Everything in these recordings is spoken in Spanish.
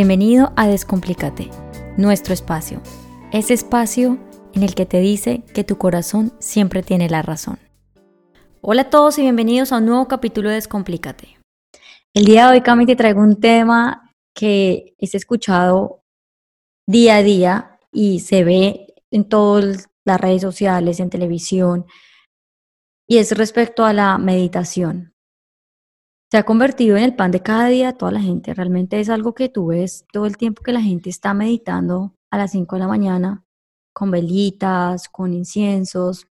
Bienvenido a Descomplícate, nuestro espacio. Ese espacio en el que te dice que tu corazón siempre tiene la razón. Hola a todos y bienvenidos a un nuevo capítulo de Descomplícate. El día de hoy, Cami, te traigo un tema que es escuchado día a día y se ve en todas las redes sociales, en televisión, y es respecto a la meditación se ha convertido en el pan de cada día toda la gente. Realmente es algo que tú ves todo el tiempo que la gente está meditando a las 5 de la mañana con velitas, con inciensos.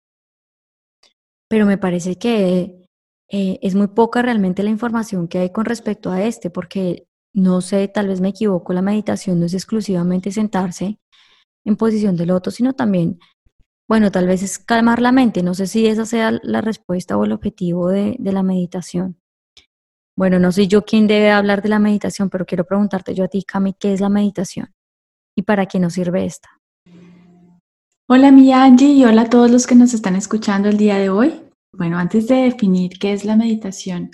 Pero me parece que eh, es muy poca realmente la información que hay con respecto a este, porque no sé, tal vez me equivoco, la meditación no es exclusivamente sentarse en posición de loto, sino también, bueno, tal vez es calmar la mente. No sé si esa sea la respuesta o el objetivo de la meditación. Bueno, no soy yo quien debe hablar de la meditación, pero quiero preguntarte yo a ti, Cami, ¿qué es la meditación? ¿Y para qué nos sirve esta? Hola, mi Angie, y hola a todos los que nos están escuchando el día de hoy. Bueno, antes de definir qué es la meditación,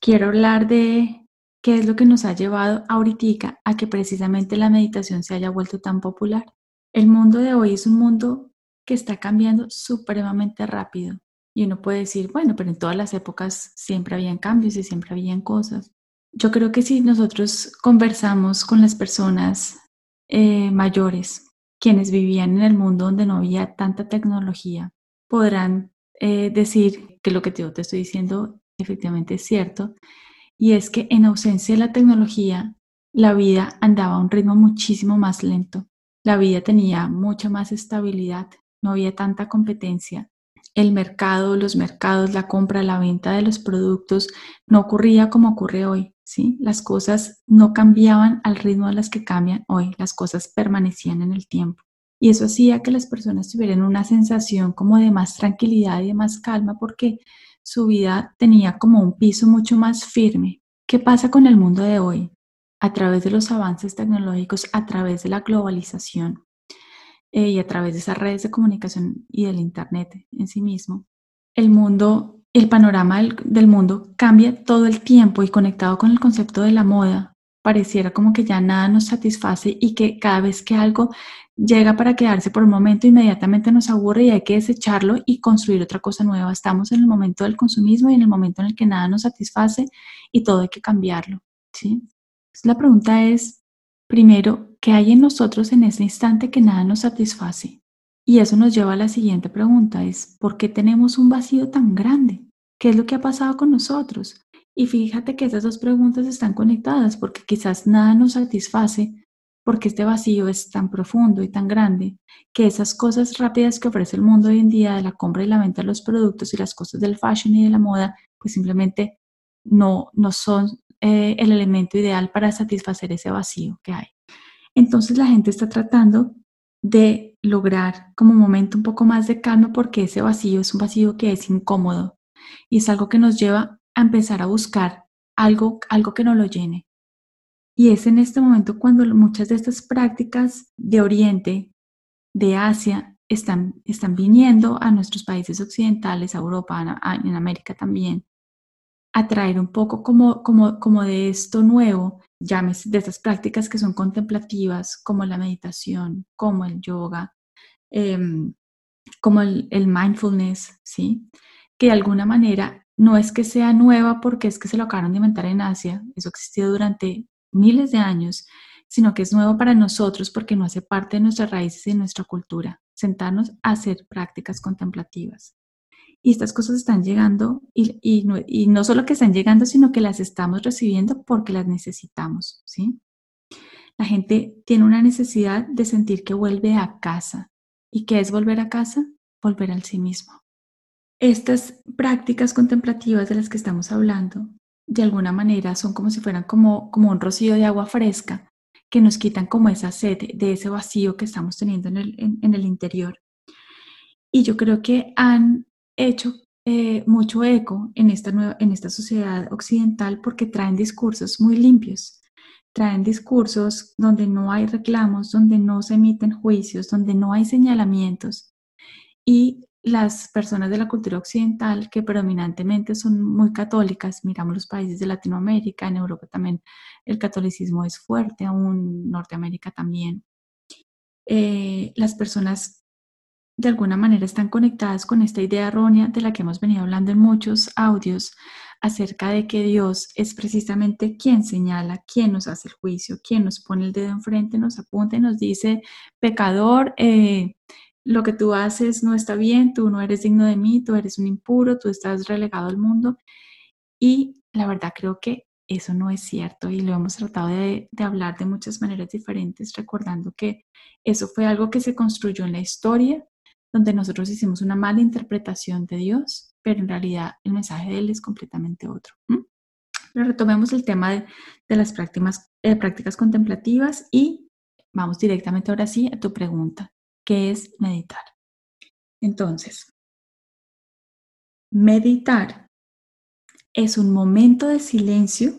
quiero hablar de qué es lo que nos ha llevado ahorita a que precisamente la meditación se haya vuelto tan popular. El mundo de hoy es un mundo que está cambiando supremamente rápido. Y uno puede decir, bueno, pero en todas las épocas siempre habían cambios y siempre habían cosas. Yo creo que si nosotros conversamos con las personas eh, mayores, quienes vivían en el mundo donde no había tanta tecnología, podrán eh, decir que lo que yo te estoy diciendo efectivamente es cierto. Y es que en ausencia de la tecnología, la vida andaba a un ritmo muchísimo más lento. La vida tenía mucha más estabilidad, no había tanta competencia el mercado, los mercados, la compra, la venta de los productos no ocurría como ocurre hoy, ¿sí? Las cosas no cambiaban al ritmo de las que cambian hoy, las cosas permanecían en el tiempo. Y eso hacía que las personas tuvieran una sensación como de más tranquilidad y de más calma porque su vida tenía como un piso mucho más firme. ¿Qué pasa con el mundo de hoy? A través de los avances tecnológicos, a través de la globalización, eh, y a través de esas redes de comunicación y del Internet en sí mismo, el mundo, el panorama del, mundo cambia todo el tiempo y conectado con el concepto de la moda, pareciera como que ya nada nos satisface y que cada vez que algo llega para quedarse por un momento, inmediatamente nos aburre y hay que desecharlo y construir otra cosa nueva. Estamos en el momento del consumismo y en el momento en el que nada nos satisface y todo hay que cambiarlo. ¿sí? la pregunta es, Primero, ¿qué hay en nosotros en ese instante que nada nos satisface? Y eso nos lleva a la siguiente pregunta, es ¿por qué tenemos un vacío tan grande? ¿Qué es lo que ha pasado con nosotros? Y fíjate que esas dos preguntas están conectadas porque quizás nada nos satisface porque este vacío es tan profundo y tan grande que esas cosas rápidas que ofrece el mundo hoy en día de la compra y la venta de los productos y las cosas del fashion y de la moda, pues simplemente no, no son eh, el elemento ideal para satisfacer ese vacío que hay. Entonces la gente está tratando de lograr como momento un poco más de calma porque ese vacío es un vacío que es incómodo y es algo que nos lleva a empezar a buscar algo, algo que no lo llene. Y es en este momento cuando muchas de estas prácticas de Oriente, de Asia, están, están viniendo a nuestros países occidentales, a Europa, en América también, atraer un poco como, como, como de esto nuevo, llámese de estas prácticas que son contemplativas, como la meditación, como el yoga, em, como el, mindfulness, ¿sí? Que de alguna manera no es que sea nueva porque es que se lo acabaron de inventar en Asia, eso ha existido durante miles de años, sino que es nuevo para nosotros porque no hace parte de nuestras raíces y de nuestra cultura, sentarnos a hacer prácticas contemplativas. Y estas cosas están llegando y, y, no, y, no, solo que están llegando, sino que las estamos recibiendo porque las necesitamos, ¿sí? La gente tiene una necesidad de sentir que vuelve a casa. ¿Y qué es volver a casa? Volver al sí mismo. Estas prácticas contemplativas de las que estamos hablando, de alguna manera son como si fueran como, como un rocío de agua fresca que nos quitan como esa sed de ese vacío que estamos teniendo en el, en, en el interior. Y yo creo que han hecho eh, mucho eco en esta, nueva, en esta sociedad occidental porque traen discursos muy limpios, traen discursos donde no hay reclamos, donde no se emiten juicios, donde no hay señalamientos. Y las personas de la cultura occidental que predominantemente son muy católicas, miramos los países de Latinoamérica, en Europa también el catolicismo es fuerte, aún Norteamérica también. Eh, las personas de alguna manera están conectadas con esta idea errónea de la que hemos venido hablando en muchos audios acerca de que Dios es precisamente quien señala, quien nos hace el juicio, quien nos pone el dedo enfrente, nos apunta y nos dice, pecador, eh, lo que tú haces no está bien, tú no eres digno de mí, tú eres un impuro, tú estás relegado al mundo. Y la verdad creo que eso no es cierto y lo hemos tratado de, hablar de muchas maneras diferentes, recordando que eso fue algo que se construyó en la historia, donde nosotros hicimos una mala interpretación de Dios, pero en realidad el mensaje de Él es completamente otro. Pero retomemos el tema de, las prácticas, eh, prácticas contemplativas y vamos directamente ahora sí a tu pregunta. ¿Qué es meditar? Entonces, meditar es un momento de silencio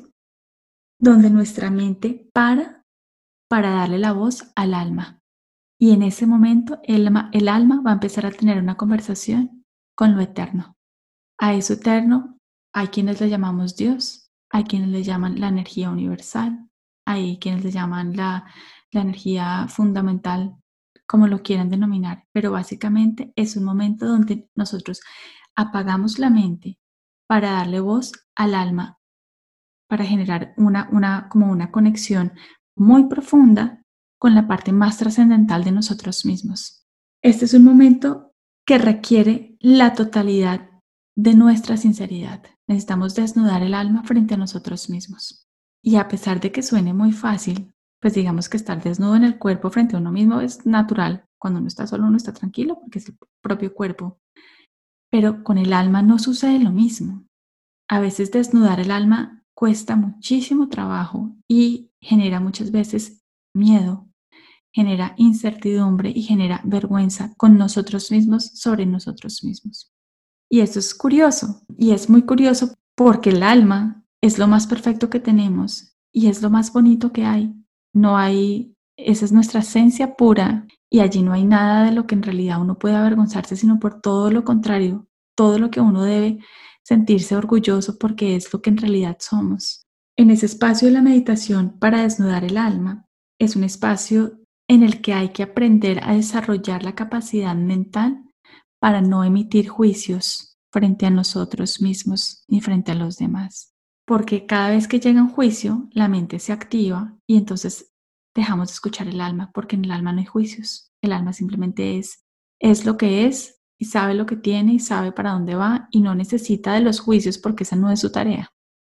donde nuestra mente para para darle la voz al alma. Y en ese momento el alma, el alma va a empezar a tener una conversación con lo eterno. A eso eterno hay quienes le llamamos Dios, hay quienes le llaman la energía universal, hay quienes le llaman la, la energía fundamental como lo quieran denominar, pero básicamente es un momento donde nosotros apagamos la mente para darle voz al alma, para generar una, una, como una conexión muy profunda con la parte más trascendental de nosotros mismos. Este es un momento que requiere la totalidad de nuestra sinceridad. Necesitamos desnudar el alma frente a nosotros mismos. Y a pesar de que suene muy fácil, pues digamos que estar desnudo en el cuerpo frente a uno mismo es natural. Cuando uno está solo, uno está tranquilo porque es el propio cuerpo. Pero con el alma no sucede lo mismo. A veces desnudar el alma cuesta muchísimo trabajo y genera muchas veces miedo, genera incertidumbre y genera vergüenza con nosotros mismos sobre nosotros mismos. Y eso es curioso, y es muy curioso porque el alma es lo más perfecto que tenemos y es lo más bonito que hay no hay, esa es nuestra esencia pura y allí no hay nada de lo que en realidad uno puede avergonzarse, sino por todo lo contrario, todo lo que uno debe sentirse orgulloso porque es lo que en realidad somos. En ese espacio de la meditación para desnudar el alma, es un espacio en el que hay que aprender a desarrollar la capacidad mental para no emitir juicios frente a nosotros mismos ni frente a los demás porque cada vez que llega un juicio, la mente se activa y entonces dejamos de escuchar el alma, porque en el alma no hay juicios. El alma simplemente es, es lo que es y sabe lo que tiene y sabe para dónde va y no necesita de los juicios porque esa no es su tarea.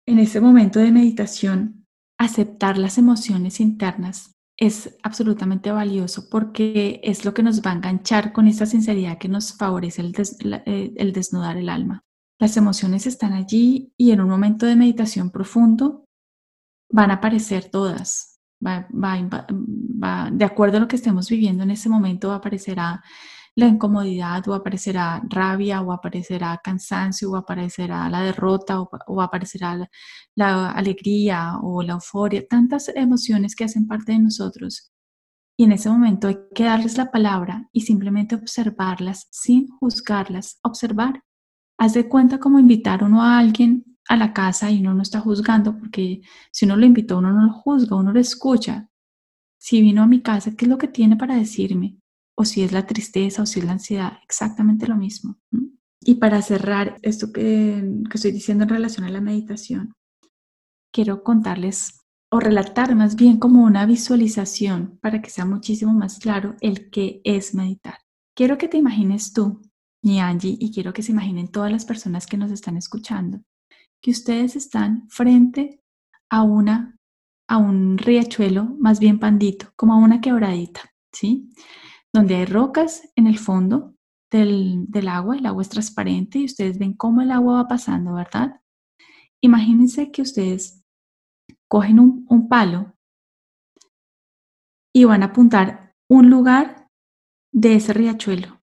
En ese momento de meditación, aceptar las emociones internas es absolutamente valioso porque es lo que nos va a enganchar con esa sinceridad que nos favorece el, eh, el desnudar el alma. Las emociones están allí y en un momento de meditación profundo van a aparecer todas. de acuerdo a lo que estemos viviendo en ese momento, va aparecerá la incomodidad o aparecerá rabia o aparecerá cansancio o aparecerá la derrota o, aparecerá la, la, alegría o la euforia, tantas emociones que hacen parte de nosotros. Y en ese momento hay que darles la palabra y simplemente observarlas sin juzgarlas, observar Haz de cuenta como invitar uno a alguien a la casa y uno no está juzgando, porque si uno lo invitó, uno no lo juzga, uno lo escucha. Si vino a mi casa, ¿qué es lo que tiene para decirme? O si es la tristeza o si es la ansiedad, exactamente lo mismo. Y para cerrar esto que, que estoy diciendo en relación a la meditación, quiero contarles o relatar más bien como una visualización para que sea muchísimo más claro el qué es meditar. Quiero que te imagines tú y Angie, y quiero que se imaginen todas las personas que nos están escuchando, que ustedes están frente a una a un riachuelo más bien pandito, como a una quebradita, ¿sí? Donde hay rocas en el fondo del, del agua, el agua es transparente y ustedes ven cómo el agua va pasando, ¿verdad? Imagínense que ustedes cogen un, un palo y van a apuntar un lugar de ese riachuelo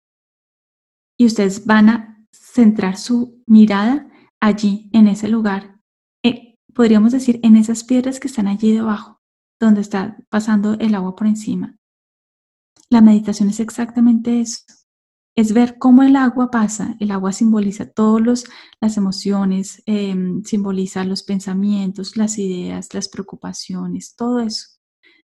y ustedes van a centrar su mirada allí, en ese lugar. Eh, podríamos decir, en esas piedras que están allí debajo, donde está pasando el agua por encima. La meditación es exactamente eso. es ver cómo el agua pasa. El agua simboliza todas las emociones, em, simboliza los pensamientos, las ideas, las preocupaciones, todo eso.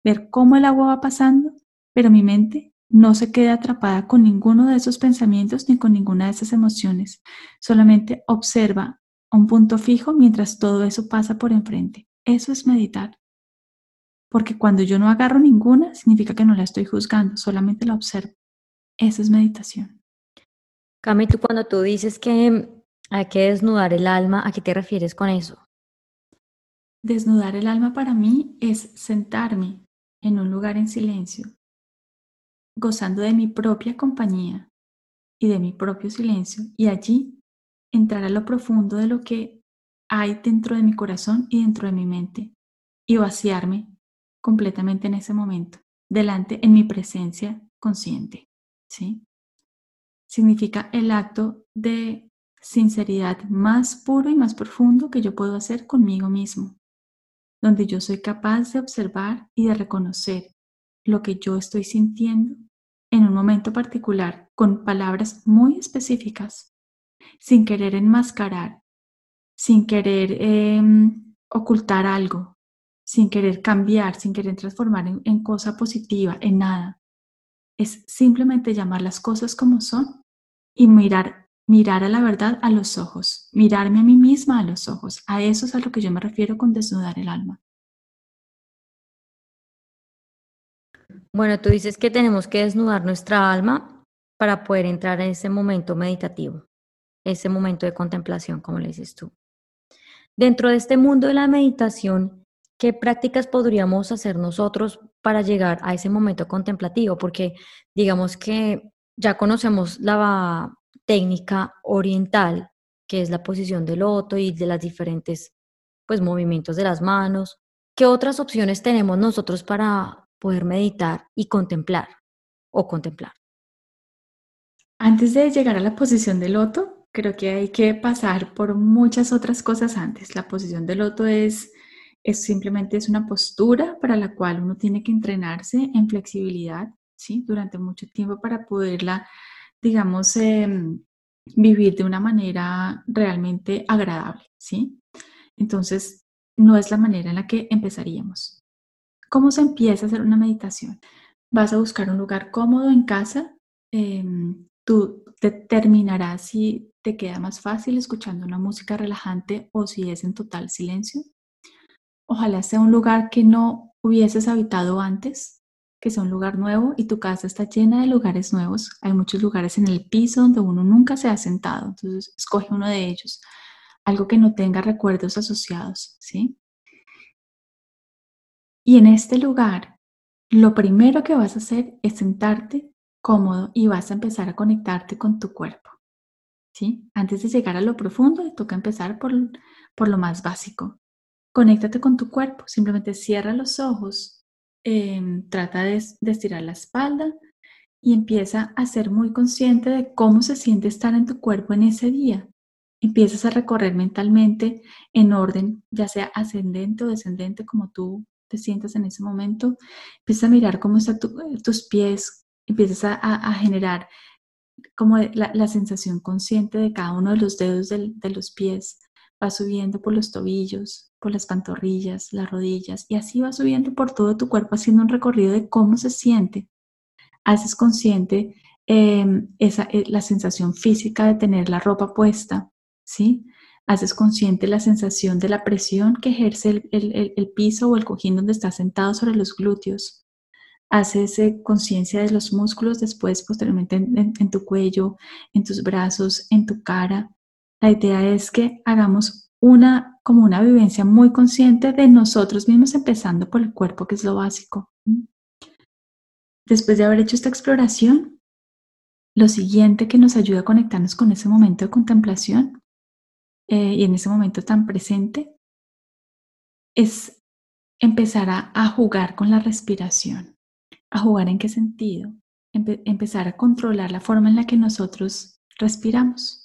Ver cómo el agua va pasando, pero mi mente no se queda atrapada con ninguno de esos pensamientos ni con ninguna de esas emociones. Solamente observa un punto fijo mientras todo eso pasa por enfrente. Eso es meditar. Porque cuando yo no agarro ninguna, significa que no la estoy juzgando, solamente la observo. Eso es meditación. Cami, tú cuando tú dices que hay que desnudar el alma, ¿a qué te refieres con eso? Desnudar el alma para mí es sentarme en un lugar en silencio, gozando de mi propia compañía y de mi propio silencio, y allí entrar a lo profundo de lo que hay dentro de mi corazón y dentro de mi mente, y vaciarme completamente en ese momento, delante en mi presencia consciente. ¿sí? Significa el acto de sinceridad más puro y más profundo que yo puedo hacer conmigo mismo, donde yo soy capaz de observar y de reconocer lo que yo estoy sintiendo en un momento particular con palabras muy específicas, sin querer enmascarar, sin querer em, ocultar algo, sin querer cambiar, sin querer transformar en, cosa positiva, en nada. Es simplemente llamar las cosas como son y mirar, mirar a la verdad a los ojos, mirarme a mí misma a los ojos. A eso es a lo que yo me refiero con desnudar el alma. Bueno, tú dices que tenemos que desnudar nuestra alma para poder entrar en ese momento meditativo, ese momento de contemplación, como le dices tú. Dentro de este mundo de la meditación, ¿qué prácticas podríamos hacer nosotros para llegar a ese momento contemplativo? Porque digamos que ya conocemos la técnica oriental, que es la posición del loto y de las diferentes pues, movimientos de las manos. ¿Qué otras opciones tenemos nosotros para poder meditar y contemplar o contemplar? Antes de llegar a la posición del loto, creo que hay que pasar por muchas otras cosas antes. La posición del loto es es simplemente es una postura para la cual uno tiene que entrenarse en flexibilidad, ¿sí? Durante mucho tiempo para poderla, digamos, em, vivir de una manera realmente agradable, ¿sí? Entonces, no es la manera en la que empezaríamos. ¿Cómo se empieza a hacer una meditación? Vas a buscar un lugar cómodo en casa. Em, tú determinarás si te queda más fácil escuchando una música relajante o si es en total silencio. Ojalá sea un lugar que no hubieses habitado antes, que sea un lugar nuevo y tu casa está llena de lugares nuevos. Hay muchos lugares en el piso donde uno nunca se ha sentado, entonces escoge uno de ellos, algo que no tenga recuerdos asociados, ¿sí? Y en este lugar, lo primero que vas a hacer es sentarte cómodo y vas a empezar a conectarte con tu cuerpo. ¿Sí? Antes de llegar a lo profundo, toca empezar por, por lo más básico, Conéctate con tu cuerpo, simplemente cierra los ojos, em, trata de, estirar la espalda y empieza a ser muy consciente de cómo se siente estar en tu cuerpo en ese día. Empiezas a recorrer mentalmente en orden, ya sea ascendente o descendente, como tú te sientas en ese momento. Empiezas a mirar cómo están tus pies, empiezas a, generar como la, sensación consciente de cada uno de los dedos de los pies. Va subiendo por los tobillos, por las pantorrillas, las rodillas y así va subiendo por todo tu cuerpo haciendo un recorrido de cómo se siente. Haces consciente em, esa, eh, la sensación física de tener la ropa puesta, ¿sí? Haces consciente la sensación de la presión que ejerce el, piso o el cojín donde estás sentado sobre los glúteos. Haces eh, conciencia de los músculos después, posteriormente en tu cuello, en tus brazos, en tu cara. La idea es que hagamos una, como una vivencia muy consciente de nosotros mismos, empezando por el cuerpo, que es lo básico. Después de haber hecho esta exploración, lo siguiente que nos ayuda a conectarnos con ese momento de contemplación eh, y en ese momento tan presente es empezar a, jugar con la respiración. ¿A jugar en qué sentido? empezar a controlar la forma en la que nosotros respiramos.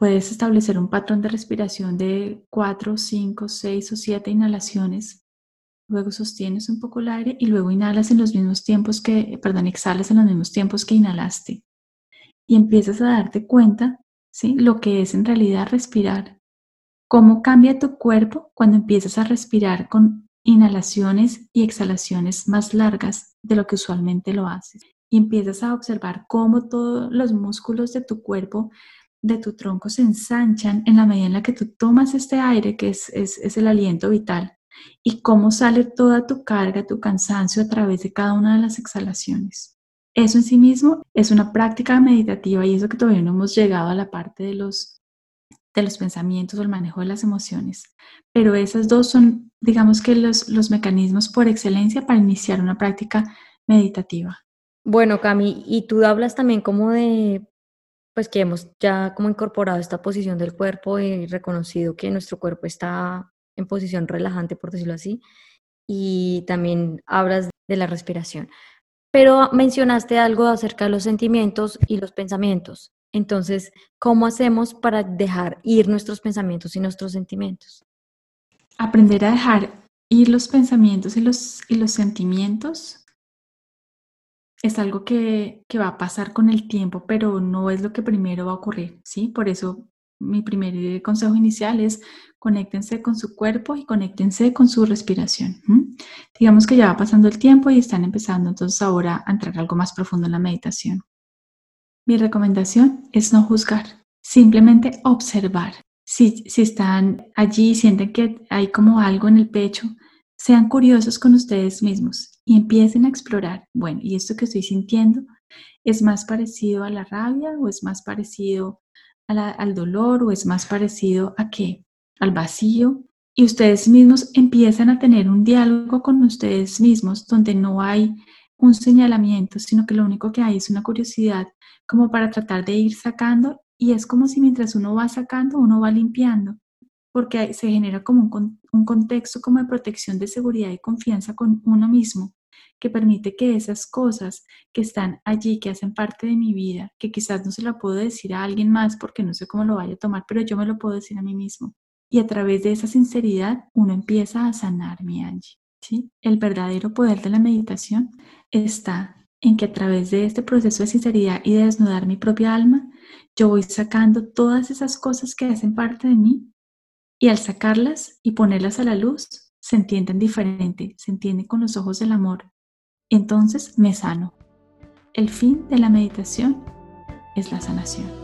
Puedes establecer un patrón de respiración de 4, 5, 6 o 7 inhalaciones. Luego sostienes un poco el aire y luego inhalas en los mismos tiempos que, perdón, exhalas en los mismos tiempos que inhalaste. y empiezas a darte cuenta, ¿sí? Lo que es en realidad respirar. Cómo cambia tu cuerpo cuando empiezas a respirar con inhalaciones y exhalaciones más largas de lo que usualmente lo haces. Y empiezas a observar cómo todos los músculos de tu cuerpo, de tu tronco, se ensanchan en la medida en la que tú tomas este aire, que es, es el aliento vital, y cómo sale toda tu carga, tu cansancio a través de cada una de las exhalaciones. Eso en sí mismo es una práctica meditativa y eso que todavía no hemos llegado a la parte de los, de los pensamientos o el manejo de las emociones. Pero esas dos son, digamos que los, los mecanismos por excelencia para iniciar una práctica meditativa. Bueno, Cami, y tú hablas también como de, pues que hemos ya como incorporado esta posición del cuerpo y reconocido que nuestro cuerpo está en posición relajante, por decirlo así, y también hablas de la respiración. Pero mencionaste algo acerca de los sentimientos y los pensamientos. Entonces, ¿cómo hacemos para dejar ir nuestros pensamientos y nuestros sentimientos? Aprender a dejar ir los pensamientos y los, y los sentimientos es algo que, que, va a pasar con el tiempo, pero no es lo que primero va a ocurrir, ¿sí? Por eso mi primer consejo inicial es conéctense con su cuerpo y conéctense con su respiración. Digamos que ya va pasando el tiempo y están empezando entonces ahora a entrar algo más profundo en la meditación. Mi recomendación es no juzgar, simplemente observar. Si, si están allí y sienten que hay como algo en el pecho, sean curiosos con ustedes mismos y empiecen a explorar, bueno, ¿y esto que estoy sintiendo es más parecido a la rabia o es más parecido al dolor o es más parecido a qué? Al vacío. Y ustedes mismos empiezan a tener un diálogo con ustedes mismos donde no hay un señalamiento, sino que lo único que hay es una curiosidad como para tratar de ir sacando y es como si mientras uno va sacando, uno va limpiando, porque se genera como un, un contexto como de protección de seguridad y confianza con uno mismo que permite que esas cosas que están allí, que hacen parte de mi vida, que quizás no se la puedo decir a alguien más porque no sé cómo lo vaya a tomar, pero yo me lo puedo decir a mí mismo. Y a través de esa sinceridad uno empieza a sanar mi Angie. ¿sí? El verdadero poder de la meditación está en que a través de este proceso de sinceridad y de desnudar mi propia alma, yo voy sacando todas esas cosas que hacen parte de mí y al sacarlas y ponerlas a la luz, se entienden diferente, se entienden con los ojos del amor entonces me sano. El fin de la meditación es la sanación.